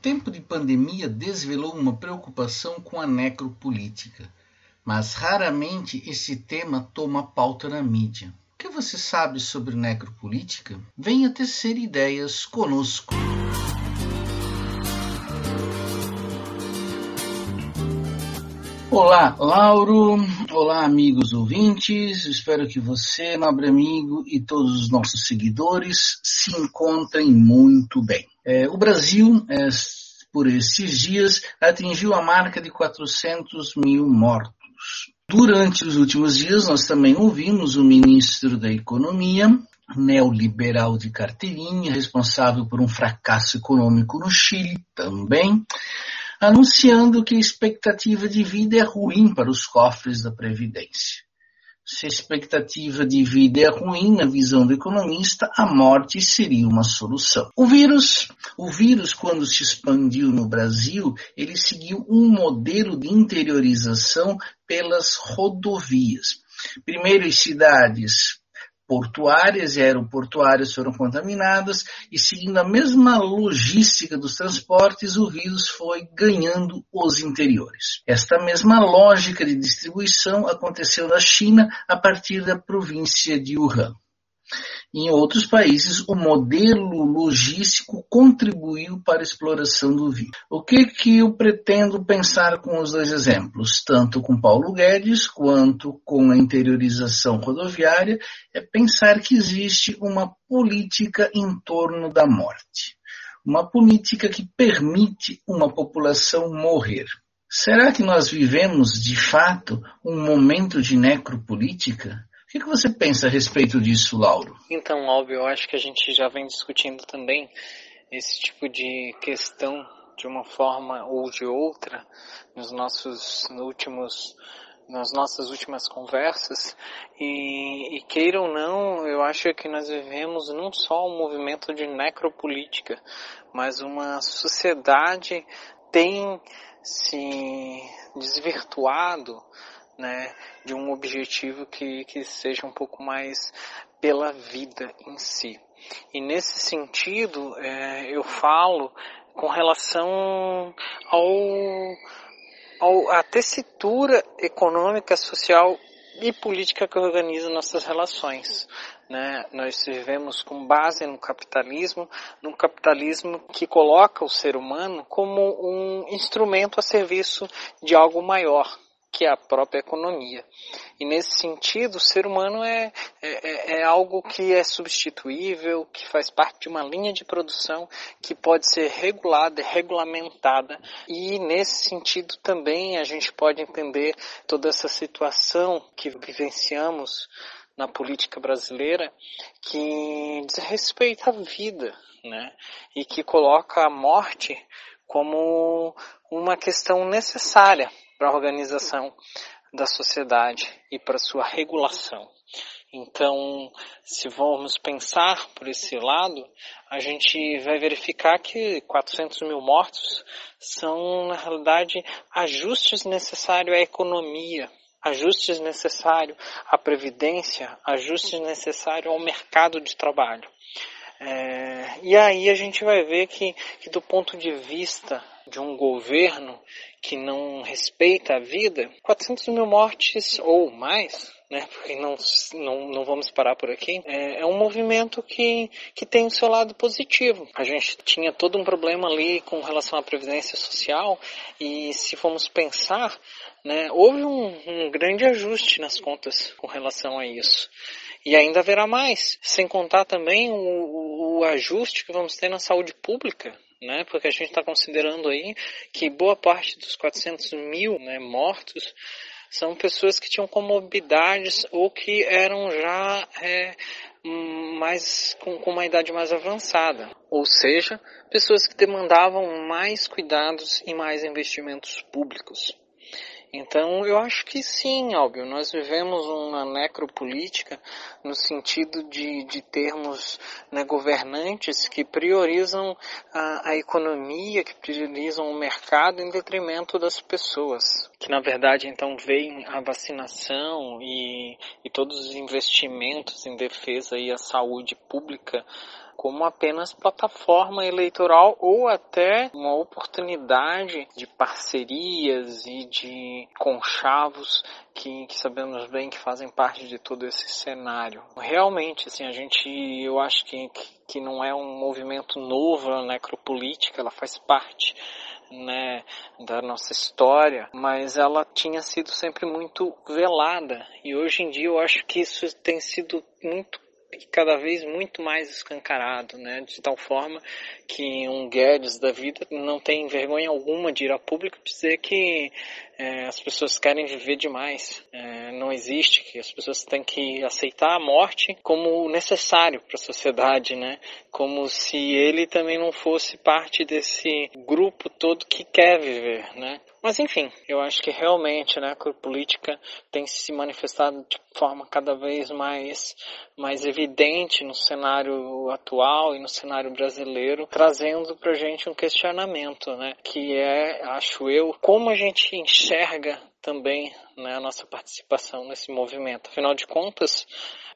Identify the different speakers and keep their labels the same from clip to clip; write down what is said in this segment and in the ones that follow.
Speaker 1: tempo de pandemia desvelou uma preocupação com a necropolítica, mas raramente esse tema toma pauta na mídia. O que você sabe sobre necropolítica? Venha tecer ideias conosco. Olá, Lauro. Olá, amigos ouvintes. Espero que você, nobre amigo, e todos os nossos seguidores se encontrem muito bem. É, o Brasil, é, por esses dias, atingiu a marca de 400 mil mortos. Durante os últimos dias, nós também ouvimos o ministro da Economia, neoliberal de carteirinha, responsável por um fracasso econômico no Chile também, anunciando que a expectativa de vida é ruim para os cofres da Previdência. Se a expectativa de vida é ruim na visão do economista, a morte seria uma solução. O vírus, o vírus quando se expandiu no Brasil, ele seguiu um modelo de interiorização pelas rodovias. Primeiro as cidades portuárias e aeroportuárias foram contaminadas e seguindo a mesma logística dos transportes, o vírus foi ganhando os interiores. Esta mesma lógica de distribuição aconteceu na China a partir da província de Wuhan. Em outros países, o modelo logístico contribuiu para a exploração do vírus. O que, que eu pretendo pensar com os dois exemplos, tanto com Paulo Guedes quanto com a interiorização rodoviária, é pensar que existe uma política em torno da morte. Uma política que permite uma população morrer. Será que nós vivemos, de fato, um momento de necropolítica? O que, você pensa a respeito disso, Lauro?
Speaker 2: Então, óbvio, eu acho que a gente já vem discutindo também esse tipo de questão de uma forma ou de outra nos nossos últimos nas nossas últimas conversas e, e queira ou não, eu acho que nós vivemos não só um movimento de necropolítica, mas uma sociedade tem se desvirtuado né, de um objetivo que, que seja um pouco mais pela vida em si. E nesse sentido, é, eu falo com relação ao, ao à tessitura econômica, social e política que organiza nossas relações. Né? Nós vivemos com base no capitalismo, num capitalismo que coloca o ser humano como um instrumento a serviço de algo maior, que é a própria economia. E nesse sentido, o ser humano é, é, é, algo que é substituível, que faz parte de uma linha de produção que pode ser regulada, regulamentada. E nesse sentido também a gente pode entender toda essa situação que vivenciamos na política brasileira que diz respeito à vida, né? E que coloca a morte como uma questão necessária para a organização da sociedade e para sua regulação. Então, se vamos pensar por esse lado, a gente vai verificar que 400 mil mortos são, na realidade, ajustes necessários à economia, ajustes necessários à previdência, ajustes necessários ao mercado de trabalho. É, e aí a gente vai ver que, que do ponto de vista de um governo que não respeita a vida, 400 mil mortes ou mais, né, porque não, não, não vamos parar por aqui, é, é, um movimento que, que tem o seu lado positivo. A gente tinha todo um problema ali com relação à previdência social e se formos pensar, né, houve um, um grande ajuste nas contas com relação a isso. E ainda haverá mais, sem contar também o, o ajuste que vamos ter na saúde pública, né? Porque a gente está considerando aí que boa parte dos 400 mil né, mortos são pessoas que tinham comorbidades ou que eram já é, mais com, com uma idade mais avançada, ou seja, pessoas que demandavam mais cuidados e mais investimentos públicos. Então, eu acho que sim, Álbio, nós vivemos uma necropolítica no sentido de, de termos né, governantes que priorizam a, a economia, que priorizam o mercado em detrimento das pessoas. Que, na verdade, então, veem a vacinação e, e todos os investimentos em defesa e a saúde pública como apenas plataforma eleitoral ou até uma oportunidade de parcerias e de conchavos que, que, sabemos bem que fazem parte de todo esse cenário. Realmente, assim, a gente, eu acho que, que não é um movimento novo a necropolítica, ela faz parte né, da nossa história, mas ela tinha sido sempre muito velada e hoje em dia eu acho que isso tem sido muito cada vez muito mais escancarado, né? De tal forma que um Guedes da vida não tem vergonha alguma de ir a público dizer que é, as pessoas querem viver demais. É, não existe que as pessoas têm que aceitar a morte como necessário para a sociedade, né? Como se ele também não fosse parte desse grupo todo que quer viver, né? Mas enfim, eu acho que realmente né, a política tem se manifestado de forma cada vez mais, mais evidente no cenário atual e no cenário brasileiro, trazendo para gente um questionamento, né, que é, acho eu, como a gente enxerga também né, a nossa participação nesse movimento. Afinal de contas,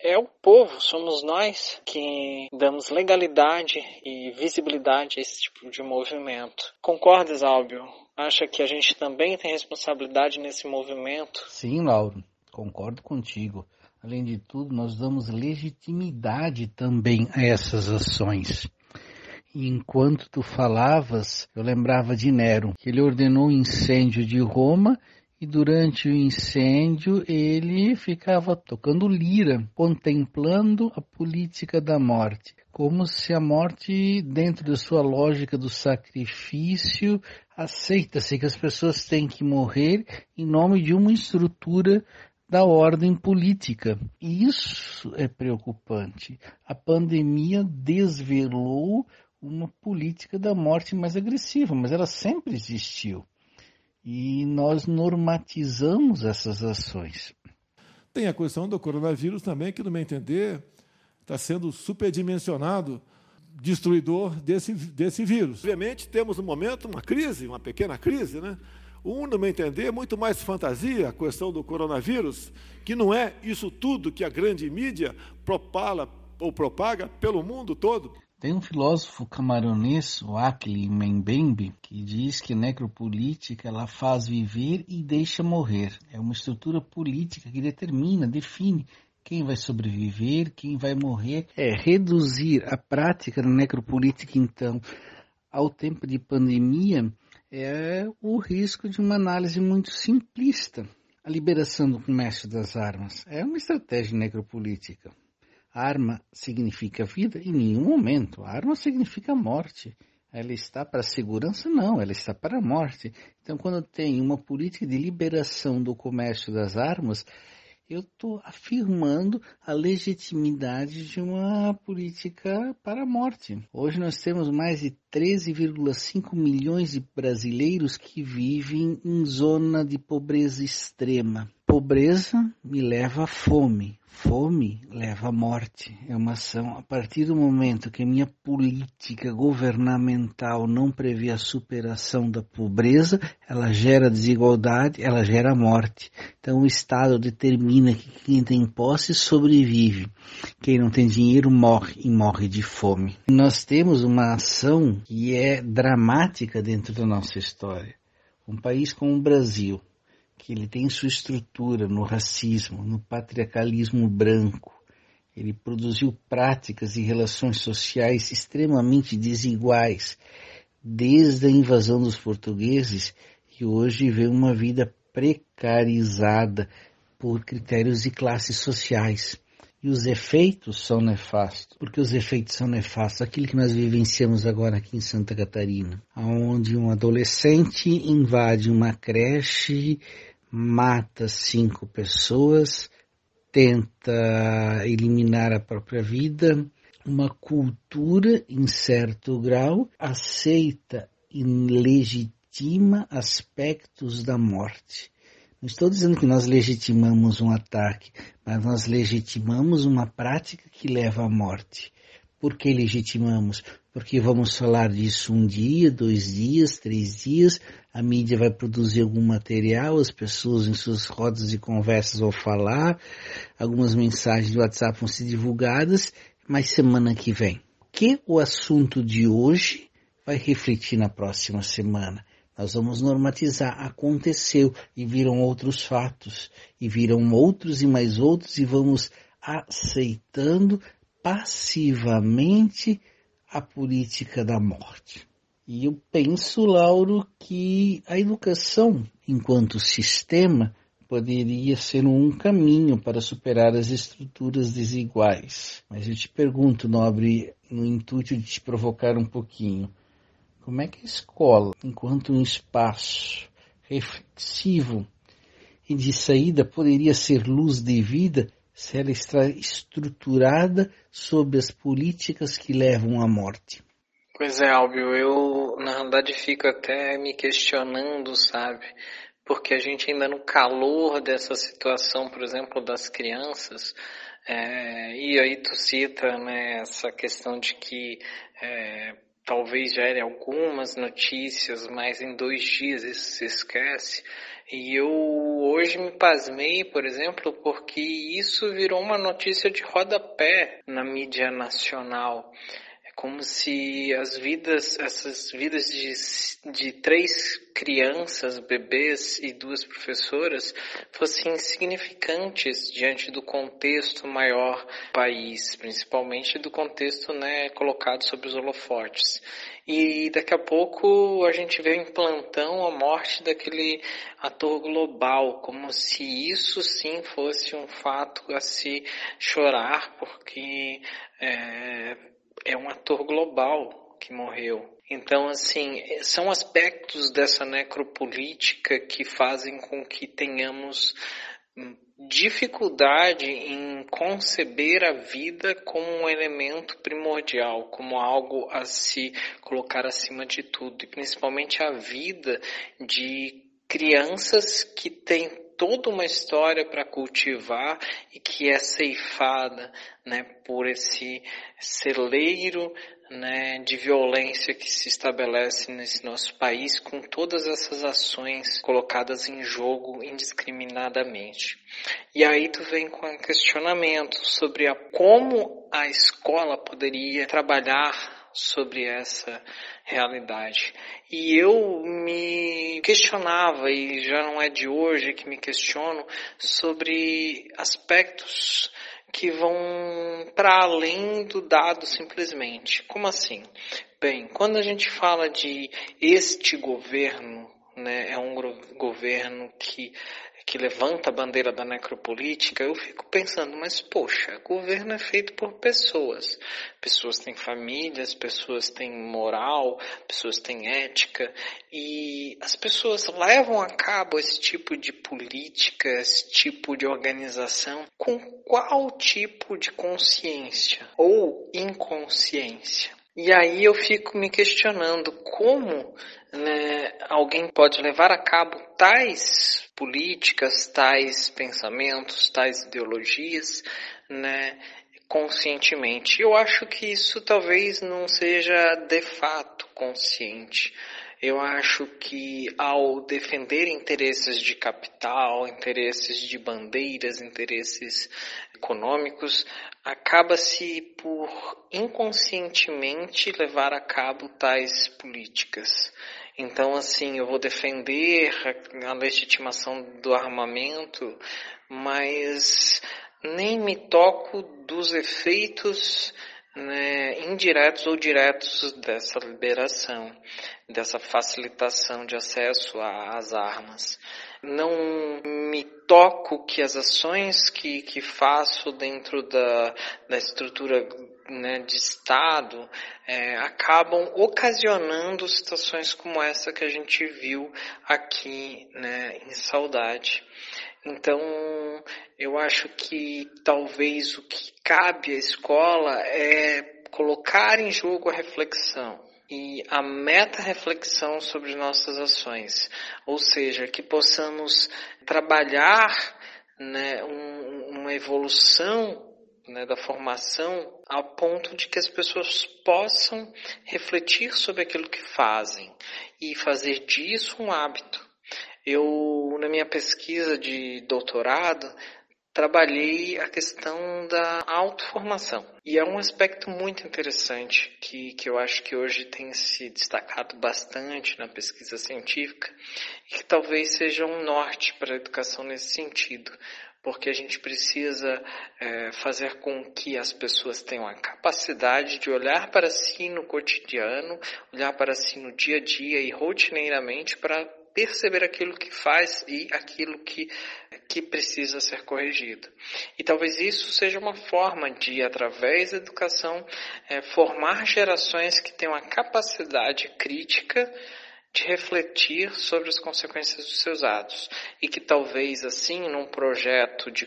Speaker 2: é o povo, somos nós que damos legalidade e visibilidade a esse tipo de movimento. Concordas, Álbio? Acha que a gente também tem responsabilidade nesse movimento?
Speaker 1: Sim, Lauro, concordo contigo. Além de tudo, nós damos legitimidade também a essas ações. E enquanto tu falavas, eu lembrava de Nero, que ele ordenou o incêndio de Roma e durante o incêndio ele ficava tocando lira, contemplando a política da morte, como se a morte, dentro da sua lógica do sacrifício, aceita-se que as pessoas têm que morrer em nome de uma estrutura da ordem política. E isso é preocupante. A pandemia desvelou uma política da morte mais agressiva, mas ela sempre existiu. E nós normatizamos essas ações.
Speaker 3: Tem a questão do coronavírus também, que, no meu entender, está sendo superdimensionado, destruidor desse, desse vírus. Obviamente, temos no momento uma crise, uma pequena crise, né? Um, no meu entender, é muito mais fantasia a questão do coronavírus, que não é isso tudo que a grande mídia propala ou propaga pelo mundo todo.
Speaker 1: Tem um filósofo camaronês, o Akli Mbembe, que diz que necropolítica ela faz viver e deixa morrer. É uma estrutura política que determina, define quem vai sobreviver, quem vai morrer. É reduzir a prática da necropolítica, então, ao tempo de pandemia, é o risco de uma análise muito simplista. A liberação do comércio das armas é uma estratégia necropolítica arma significa vida? Em nenhum momento. A arma significa morte. Ela está para a segurança? Não, ela está para a morte. Então, quando tem uma política de liberação do comércio das armas, eu estou afirmando a legitimidade de uma política para a morte. Hoje nós temos mais de 13,5 milhões de brasileiros que vivem em zona de pobreza extrema. Pobreza me leva à fome. Fome leva à morte. É uma ação. A partir do momento que a minha política governamental não prevê a superação da pobreza, ela gera desigualdade, ela gera morte. Então o Estado determina que quem tem posse sobrevive. Quem não tem dinheiro morre e morre de fome. Nós temos uma ação que é dramática dentro da nossa história. Um país como o Brasil, que ele tem sua estrutura no racismo, no patriarcalismo branco. Ele produziu práticas e relações sociais extremamente desiguais, desde a invasão dos portugueses, que hoje vê uma vida precarizada por critérios de classes sociais. E os efeitos são nefastos. Porque os efeitos são nefastos. Aquilo que nós vivenciamos agora aqui em Santa Catarina, onde um adolescente invade uma creche mata cinco pessoas, tenta eliminar a própria vida, uma cultura, em certo grau, aceita e legitima aspectos da morte. Não estou dizendo que nós legitimamos um ataque, mas nós legitimamos uma prática que leva à morte. Por que legitimamos? Porque vamos falar disso um dia, dois dias, três dias, a mídia vai produzir algum material, as pessoas em suas rodas de conversas vão falar, algumas mensagens do WhatsApp vão ser divulgadas, mas semana que vem. que o assunto de hoje vai refletir na próxima semana. Nós vamos normatizar. Aconteceu e viram outros fatos, e viram outros e mais outros, e vamos aceitando passivamente a política da morte. E eu penso, Lauro, que a educação, enquanto sistema, poderia ser um caminho para superar as estruturas desiguais. Mas eu te pergunto, nobre, no intuito de te provocar um pouquinho, como é que a escola, enquanto um espaço reflexivo e de saída, poderia ser luz de vida se ela está estruturada sob as políticas que levam à morte?
Speaker 2: Pois é, Álvio, eu na verdade fico até me questionando, sabe? Porque a gente ainda no calor dessa situação, por exemplo, das crianças, é, e aí tu cita né, essa questão de que é, talvez gere algumas notícias, mas em dois dias isso se esquece. E eu hoje me pasmei, por exemplo, porque isso virou uma notícia de rodapé na mídia nacional como se as vidas, essas vidas de, de três crianças, bebês e duas professoras fossem insignificantes diante do contexto maior do país, principalmente do contexto né, colocado sobre os holofotes. E daqui a pouco a gente vê em plantão a morte daquele ator global, como se isso sim fosse um fato a se chorar, porque é, é um ator global que morreu. Então, assim, são aspectos dessa necropolítica que fazem com que tenhamos hum, dificuldade em conceber a vida como um elemento primordial, como algo a se colocar acima de tudo, e principalmente a vida de crianças que têm toda uma história para cultivar e que é ceifada né, por esse celeiro né, de violência que se estabelece nesse nosso país com todas essas ações colocadas em jogo indiscriminadamente. E aí tu vem com um questionamento sobre a, como a escola poderia trabalhar sobre essa realidade. E eu me questionava, e já não é de hoje que me questiono, sobre aspectos que vão para além do dado simplesmente. Como assim? Bem, quando a gente fala de este governo, né, é um governo que que levanta a bandeira da necropolítica, eu fico pensando, mas poxa, governo é feito por pessoas. Pessoas têm famílias, pessoas têm moral, pessoas têm ética, e as pessoas levam a cabo esse tipo de política, esse tipo de organização, com qual tipo de consciência ou inconsciência? E aí eu fico me questionando como né, alguém pode levar a cabo tais políticas, tais pensamentos, tais ideologias, né, conscientemente. Eu acho que isso talvez não seja de fato consciente. Eu acho que ao defender interesses de capital, interesses de bandeiras, interesses econômicos, acaba-se por inconscientemente levar a cabo tais políticas. Então, assim, eu vou defender a legitimação do armamento, mas nem me toco dos efeitos né, indiretos ou diretos dessa liberação, dessa facilitação de acesso às armas. Não me toco que as ações que, que faço dentro da, da estrutura né, de Estado é, acabam ocasionando situações como essa que a gente viu aqui né, em Saudade. Então, eu acho que talvez o que cabe à escola é colocar em jogo a reflexão e a meta-reflexão sobre nossas ações, ou seja, que possamos trabalhar né, um, uma evolução né, da formação a ponto de que as pessoas possam refletir sobre aquilo que fazem e fazer disso um hábito. Eu, na minha pesquisa de doutorado, trabalhei a questão da autoformação. E é um aspecto muito interessante que, que eu acho que hoje tem se destacado bastante na pesquisa científica e que talvez seja um norte para a educação nesse sentido porque a gente precisa é, fazer com que as pessoas tenham a capacidade de olhar para si no cotidiano, olhar para si no dia a dia e rotineiramente para perceber aquilo que faz e aquilo que, que precisa ser corrigido. E talvez isso seja uma forma de, através da educação, é, formar gerações que tenham a capacidade crítica de refletir sobre as consequências dos seus atos e que talvez assim, num projeto de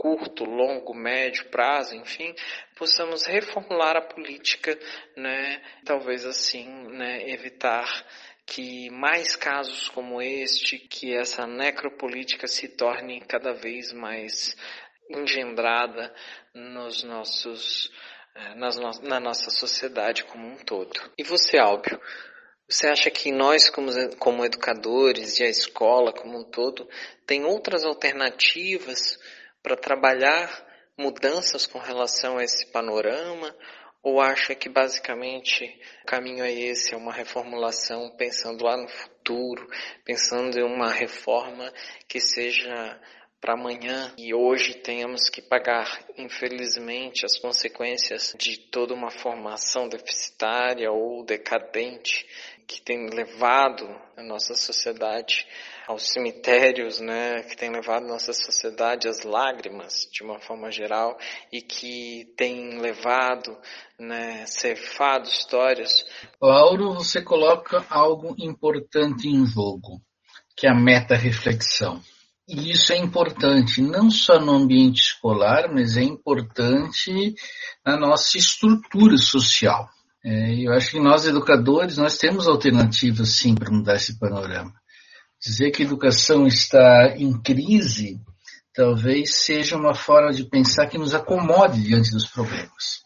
Speaker 2: curto, longo, médio prazo, enfim, possamos reformular a política, né? Talvez assim, né, evitar que mais casos como este, que essa necropolítica se torne cada vez mais engendrada nos nossos, eh, nas no, na nossa sociedade como um todo. E você, Álbio, você acha que nós, como, como educadores e a escola como um todo, tem outras alternativas para trabalhar mudanças com relação a esse panorama? Ou acha que basicamente o caminho é esse, é uma reformulação pensando lá no futuro, pensando em uma reforma que seja para amanhã? E hoje tenhamos que pagar, infelizmente, as consequências de toda uma formação deficitária ou decadente que tem levado a nossa sociedade aos cemitérios, né, que tem levado nossa sociedade às lágrimas, de uma forma geral, e que tem levado, né, cefado histórias.
Speaker 1: Lauro, você coloca algo importante em jogo, que é a meta-reflexão. E isso é importante não só no ambiente escolar, mas é importante na nossa estrutura social. É, eu acho que nós educadores nós temos alternativas sim para mudar esse panorama. Dizer que a educação está em crise talvez seja uma forma de pensar que nos acomode diante dos problemas.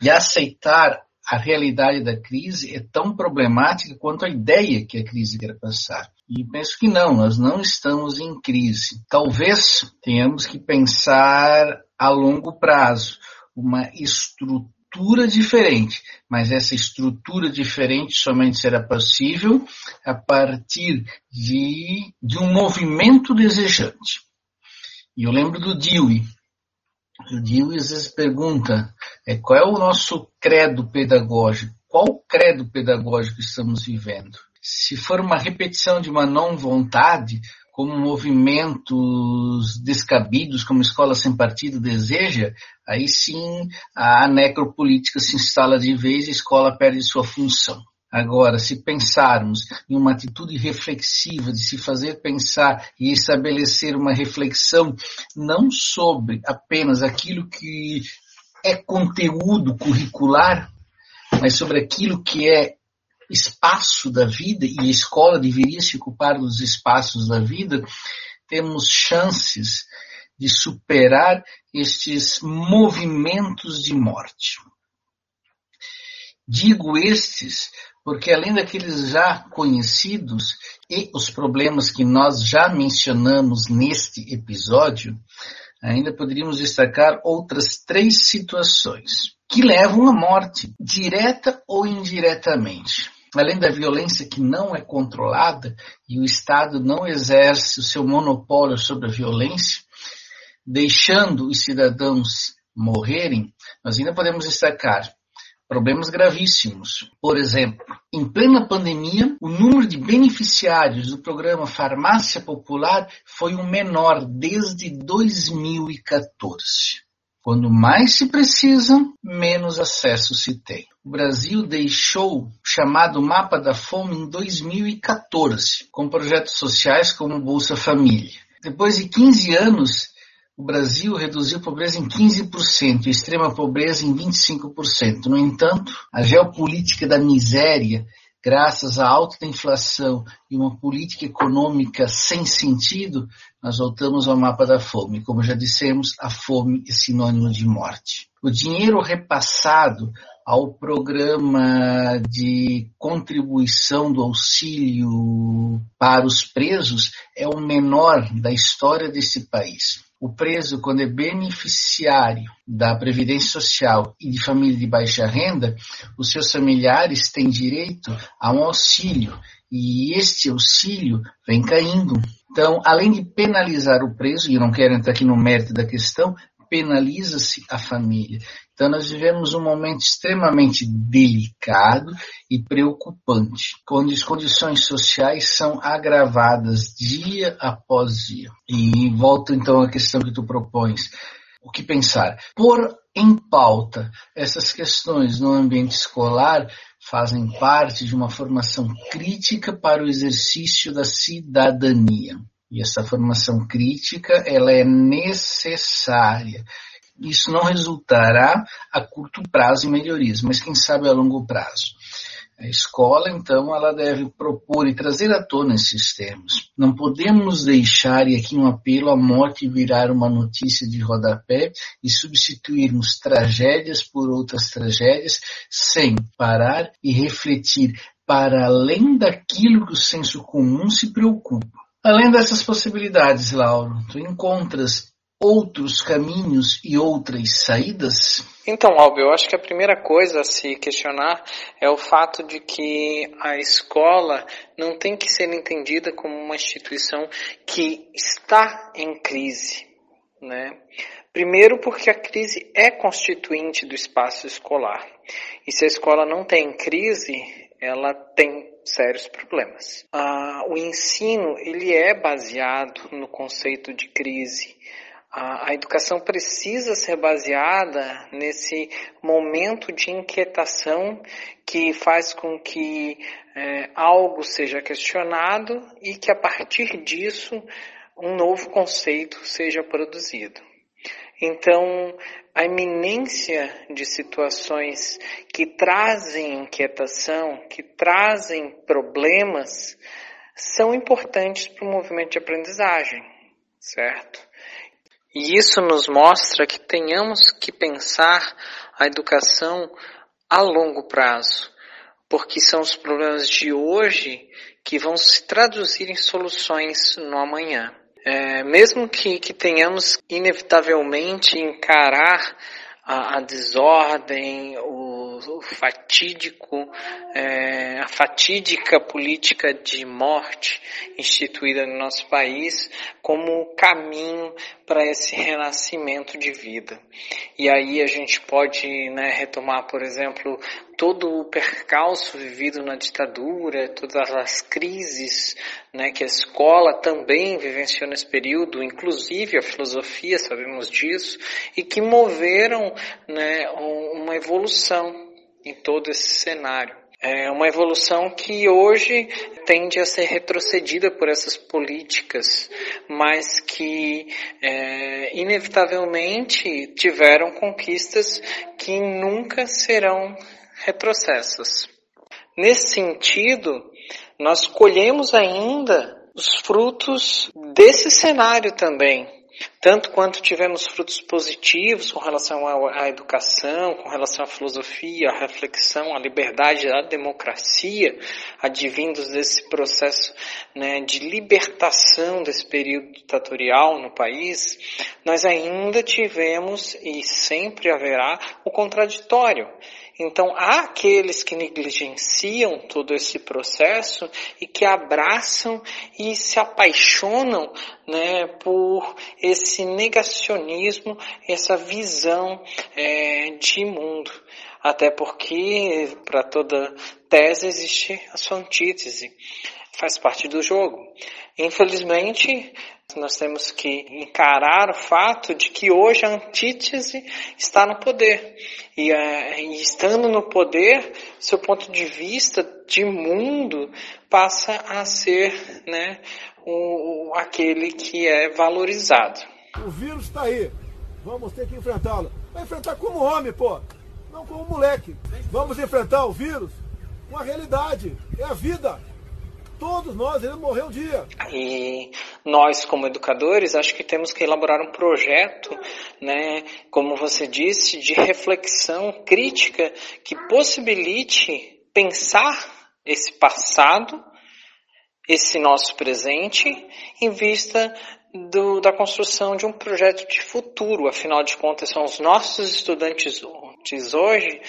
Speaker 1: E aceitar a realidade da crise é tão problemática quanto a ideia que a crise quer passar. E penso que não, nós não estamos em crise. Talvez tenhamos que pensar a longo prazo uma estrutura estrutura diferente, mas essa estrutura diferente somente será possível a partir de, de um movimento desejante. E eu lembro do Dewey. O Dewey às vezes pergunta é, qual é o nosso credo pedagógico? Qual credo pedagógico estamos vivendo? Se for uma repetição de uma não vontade, como movimentos descabidos, como escola sem partido deseja, aí sim a necropolítica se instala de vez e a escola perde sua função. Agora, se pensarmos em uma atitude reflexiva, de se fazer pensar e estabelecer uma reflexão não sobre apenas aquilo que é conteúdo curricular, mas sobre aquilo que é espaço da vida, e a escola deveria se ocupar dos espaços da vida, temos chances de superar estes movimentos de morte. Digo estes porque, além daqueles já conhecidos e os problemas que nós já mencionamos neste episódio, ainda poderíamos destacar outras três situações que levam à morte, direta ou indiretamente além da violência que não é controlada e o Estado não exerce o seu monopólio sobre a violência, deixando os cidadãos morrerem, nós ainda podemos destacar problemas gravíssimos. Por exemplo, em plena pandemia, o número de beneficiários do programa Farmácia Popular foi o menor desde 2014. Quando mais se precisa, menos acesso se tem. O Brasil deixou o chamado Mapa da Fome em 2014, com projetos sociais como Bolsa Família. Depois de 15 anos, o Brasil reduziu a pobreza em 15% e a extrema pobreza em 25%. No entanto, a geopolítica da miséria graças à alta inflação e uma política econômica sem sentido, nós voltamos ao mapa da fome. Como já dissemos, a fome é sinônimo de morte. O dinheiro repassado ao programa de contribuição do auxílio para os presos é o menor da história desse país. O preso, quando é beneficiário da Previdência Social e de família de baixa renda, os seus familiares têm direito a um auxílio e este auxílio vem caindo. Então, além de penalizar o preso, e eu não quero entrar aqui no mérito da questão, penaliza-se a família. Então, nós vivemos um momento extremamente delicado e preocupante, onde as condições sociais são agravadas dia após dia. E volto então à questão que tu propões. O que pensar? Por em pauta essas questões no ambiente escolar fazem parte de uma formação crítica para o exercício da cidadania. E essa formação crítica, ela é necessária. Isso não resultará a curto prazo em melhorias, mas quem sabe a longo prazo. A escola, então, ela deve propor e trazer à tona esses temas. Não podemos deixar, e aqui um apelo, a morte virar uma notícia de rodapé e substituirmos tragédias por outras tragédias sem parar e refletir para além daquilo que o senso comum se preocupa. Além dessas possibilidades, Lauro, tu encontras outros caminhos e outras saídas?
Speaker 2: Então, Albi, eu acho que a primeira coisa a se questionar é o fato de que a escola não tem que ser entendida como uma instituição que está em crise, né? Primeiro porque a crise é constituinte do espaço escolar. E se a escola não tem crise, ela tem sérios problemas. Ah, o ensino ele é baseado no conceito de crise. A, a educação precisa ser baseada nesse momento de inquietação que faz com que é, algo seja questionado e que a partir disso um novo conceito seja produzido. Então, a iminência de situações que trazem inquietação, que trazem problemas, são importantes para o movimento de aprendizagem, certo? E isso nos mostra que tenhamos que pensar a educação a longo prazo, porque são os problemas de hoje que vão se traduzir em soluções no amanhã. É, mesmo que, que tenhamos inevitavelmente encarar a, a desordem, o, o fatídico, é, a fatídica política de morte instituída no nosso país como caminho para esse renascimento de vida. E aí a gente pode né, retomar, por exemplo, todo o percalço vivido na ditadura, todas as crises né, que a escola também vivenciou nesse período, inclusive a filosofia, sabemos disso, e que moveram né, uma evolução em todo esse cenário. É uma evolução que hoje tende a ser retrocedida por essas políticas, mas que é, inevitavelmente tiveram conquistas que nunca serão retrocessos. Nesse sentido, nós colhemos ainda os frutos desse cenário também, tanto quanto tivemos frutos positivos com relação à educação, com relação à filosofia, à reflexão, à liberdade, à democracia, advindos desse processo né, de libertação desse período ditatorial no país, nós ainda tivemos e sempre haverá o contraditório. Então, há aqueles que negligenciam todo esse processo e que abraçam e se apaixonam né, por esse negacionismo, essa visão é, de mundo. Até porque, para toda tese, existe a sua antítese. Faz parte do jogo. Infelizmente, nós temos que encarar o fato de que hoje a antítese está no poder. E, é, estando no poder, seu ponto de vista de mundo passa a ser né, o, aquele que é valorizado.
Speaker 3: O vírus está aí. Vamos ter que enfrentá-lo. Vai enfrentar como homem, pô. Não como moleque. Vamos enfrentar o vírus com a realidade. É a vida. Todos nós iremos morrer um dia.
Speaker 2: E nós, como educadores, acho que temos que elaborar um projeto, né, como você disse, de reflexão crítica que possibilite pensar esse passado esse nosso presente em vista do, da construção de um projeto de futuro. Afinal de contas, são os nossos estudantes hoje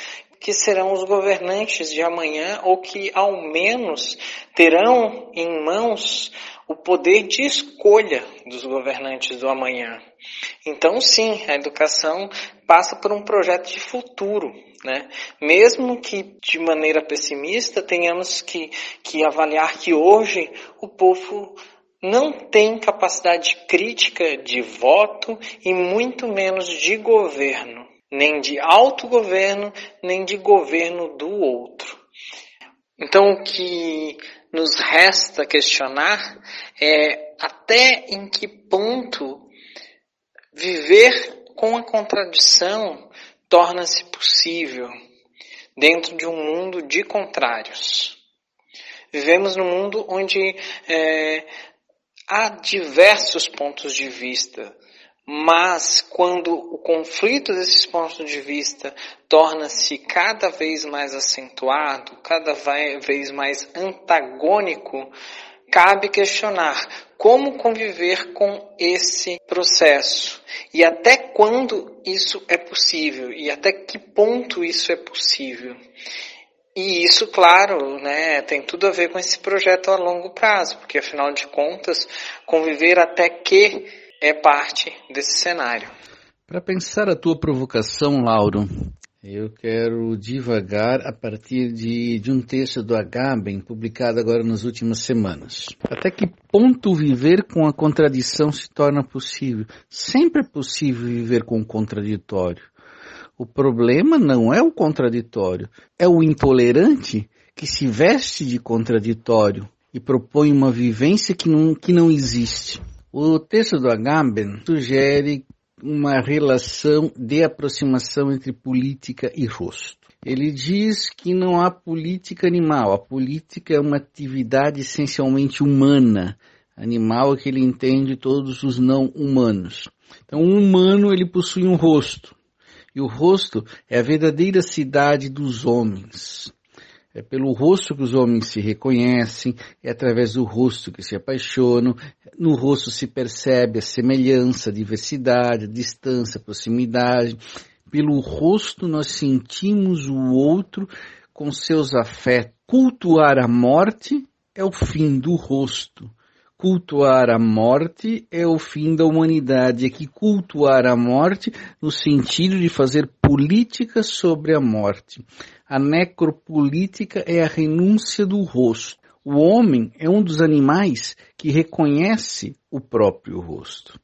Speaker 2: que serão os governantes de amanhã ou que ao menos terão em mãos o poder de escolha dos governantes do amanhã. Então, sim, a educação passa por um projeto de futuro, né? Mesmo que de maneira pessimista tenhamos que, que avaliar que hoje o povo não tem capacidade crítica de voto e muito menos de governo, nem de autogoverno, nem de governo do outro. Então, o que nos resta questionar é até em que ponto viver com a contradição torna-se possível dentro de um mundo de contrários. Vivemos num mundo onde é, há diversos pontos de vista, mas quando o conflito desses pontos de vista torna-se cada vez mais acentuado, cada vez mais antagônico, cabe questionar como conviver com esse processo e até quando isso é possível e até que ponto isso é possível. E isso, claro, né, tem tudo a ver com esse projeto a longo prazo, porque afinal de contas, conviver até que é parte desse cenário.
Speaker 1: Para pensar a tua provocação, Lauro, eu quero divagar a partir de, de um texto do Agamben, publicado agora nas últimas semanas. Até que ponto viver com a contradição se torna possível? Sempre é possível viver com o contraditório. O problema não é o contraditório, é o intolerante que se veste de contraditório e propõe uma vivência que não, que não existe. O texto do Agamben sugere uma relação de aproximação entre política e rosto. Ele diz que não há política animal, a política é uma atividade essencialmente humana. Animal que ele entende todos os não humanos. Então, o humano ele possui um rosto, e o rosto é a verdadeira cidade dos homens. É pelo rosto que os homens se reconhecem, é através do rosto que se apaixonam, no rosto se percebe a semelhança, a diversidade, a distância, a proximidade. Pelo rosto nós sentimos o outro com seus afetos. Cultuar a morte é o fim do rosto. Cultuar a morte é o fim da humanidade. É que cultuar a morte no sentido de fazer política sobre a morte. A necropolítica é a renúncia do rosto. O homem é um dos animais que reconhece o próprio rosto.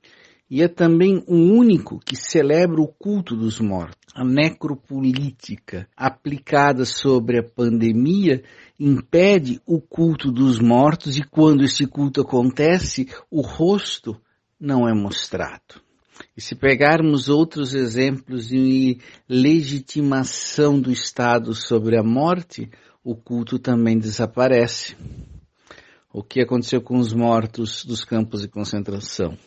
Speaker 1: E é também o único que celebra o culto dos mortos. A necropolítica aplicada sobre a pandemia impede o culto dos mortos e quando esse culto acontece, o rosto não é mostrado. E se pegarmos outros exemplos de legitimação do Estado sobre a morte, o culto também desaparece. O que aconteceu com os mortos dos campos de concentração?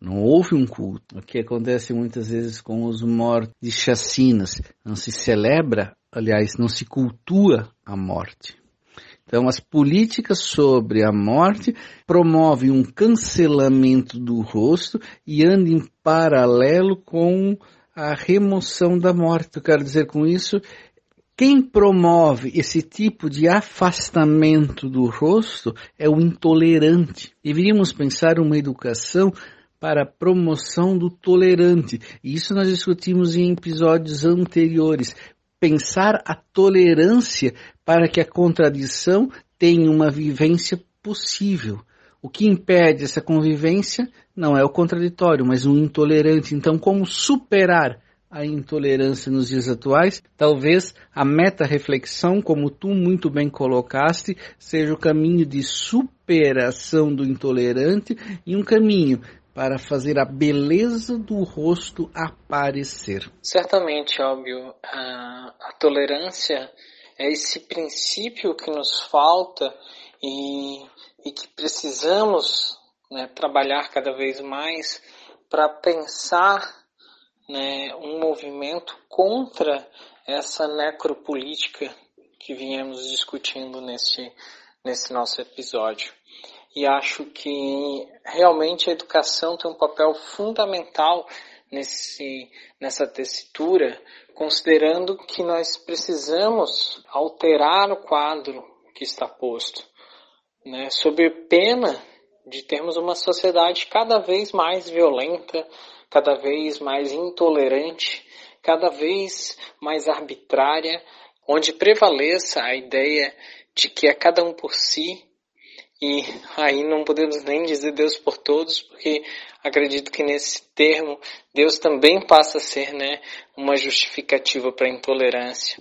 Speaker 1: Não houve um culto. O que acontece muitas vezes com os mortos de chacinas? Não se celebra, aliás, não se cultua a morte. Então, as políticas sobre a morte promovem um cancelamento do rosto e andam em paralelo com a remoção da morte. Eu quero dizer com isso, quem promove esse tipo de afastamento do rosto é o intolerante. Deveríamos pensar uma educação para a promoção do tolerante. E isso nós discutimos em episódios anteriores pensar a tolerância para que a contradição tenha uma vivência possível. O que impede essa convivência não é o contraditório, mas o intolerante. Então, como superar a intolerância nos dias atuais? Talvez a meta-reflexão, como tu muito bem colocaste, seja o caminho de superação do intolerante e um caminho para fazer a beleza do rosto aparecer.
Speaker 2: Certamente, óbvio, a, a tolerância é esse princípio que nos falta e, e que precisamos né, trabalhar cada vez mais para pensar né, um movimento contra essa necropolítica que viemos discutindo nesse, nesse nosso episódio. e acho que realmente a educação tem um papel fundamental nesse, nessa tessitura, considerando que nós precisamos alterar o quadro que está posto, né, sob pena de termos uma sociedade cada vez mais violenta, cada vez mais intolerante, cada vez mais arbitrária, onde prevaleça a ideia de que é cada um por si e aí não podemos nem dizer Deus por todos, porque acredito que nesse termo Deus também passa a ser né, uma justificativa para a intolerância.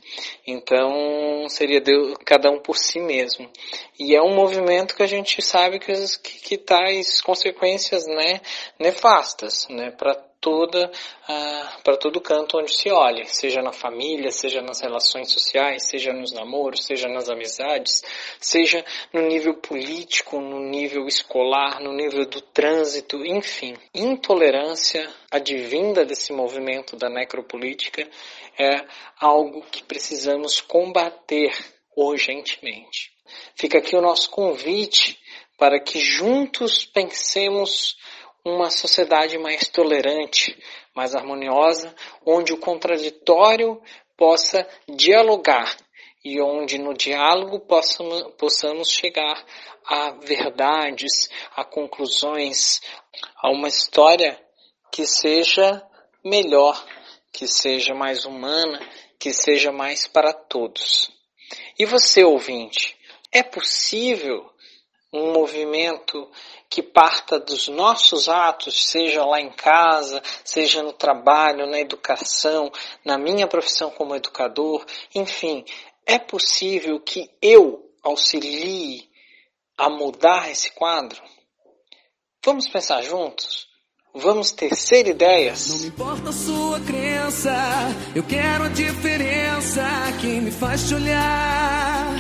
Speaker 2: Então seria Deus, cada um por si mesmo. E é um movimento que a gente sabe que, que, que traz consequências né, nefastas né, para toda ah, para todo canto onde se olha, seja na família, seja nas relações sociais, seja nos namoros, seja nas amizades, seja no nível político, no nível escolar, no nível do trânsito, enfim. Intolerância advinda desse movimento da necropolítica é algo que precisamos combater urgentemente. Fica aqui o nosso convite para que juntos pensemos uma sociedade mais tolerante, mais harmoniosa, onde o contraditório possa dialogar e onde no diálogo possamos, chegar a verdades, a conclusões, a uma história que seja melhor, que seja mais humana, que seja mais para todos. E você, ouvinte, é possível um movimento que parta dos nossos atos, seja lá em casa, seja no trabalho, na educação, na minha profissão como educador, enfim, é possível que eu auxilie a mudar esse quadro? Vamos pensar juntos? Vamos tecer ideias?
Speaker 4: Não me importa a sua crença, eu quero a diferença que me faz te olhar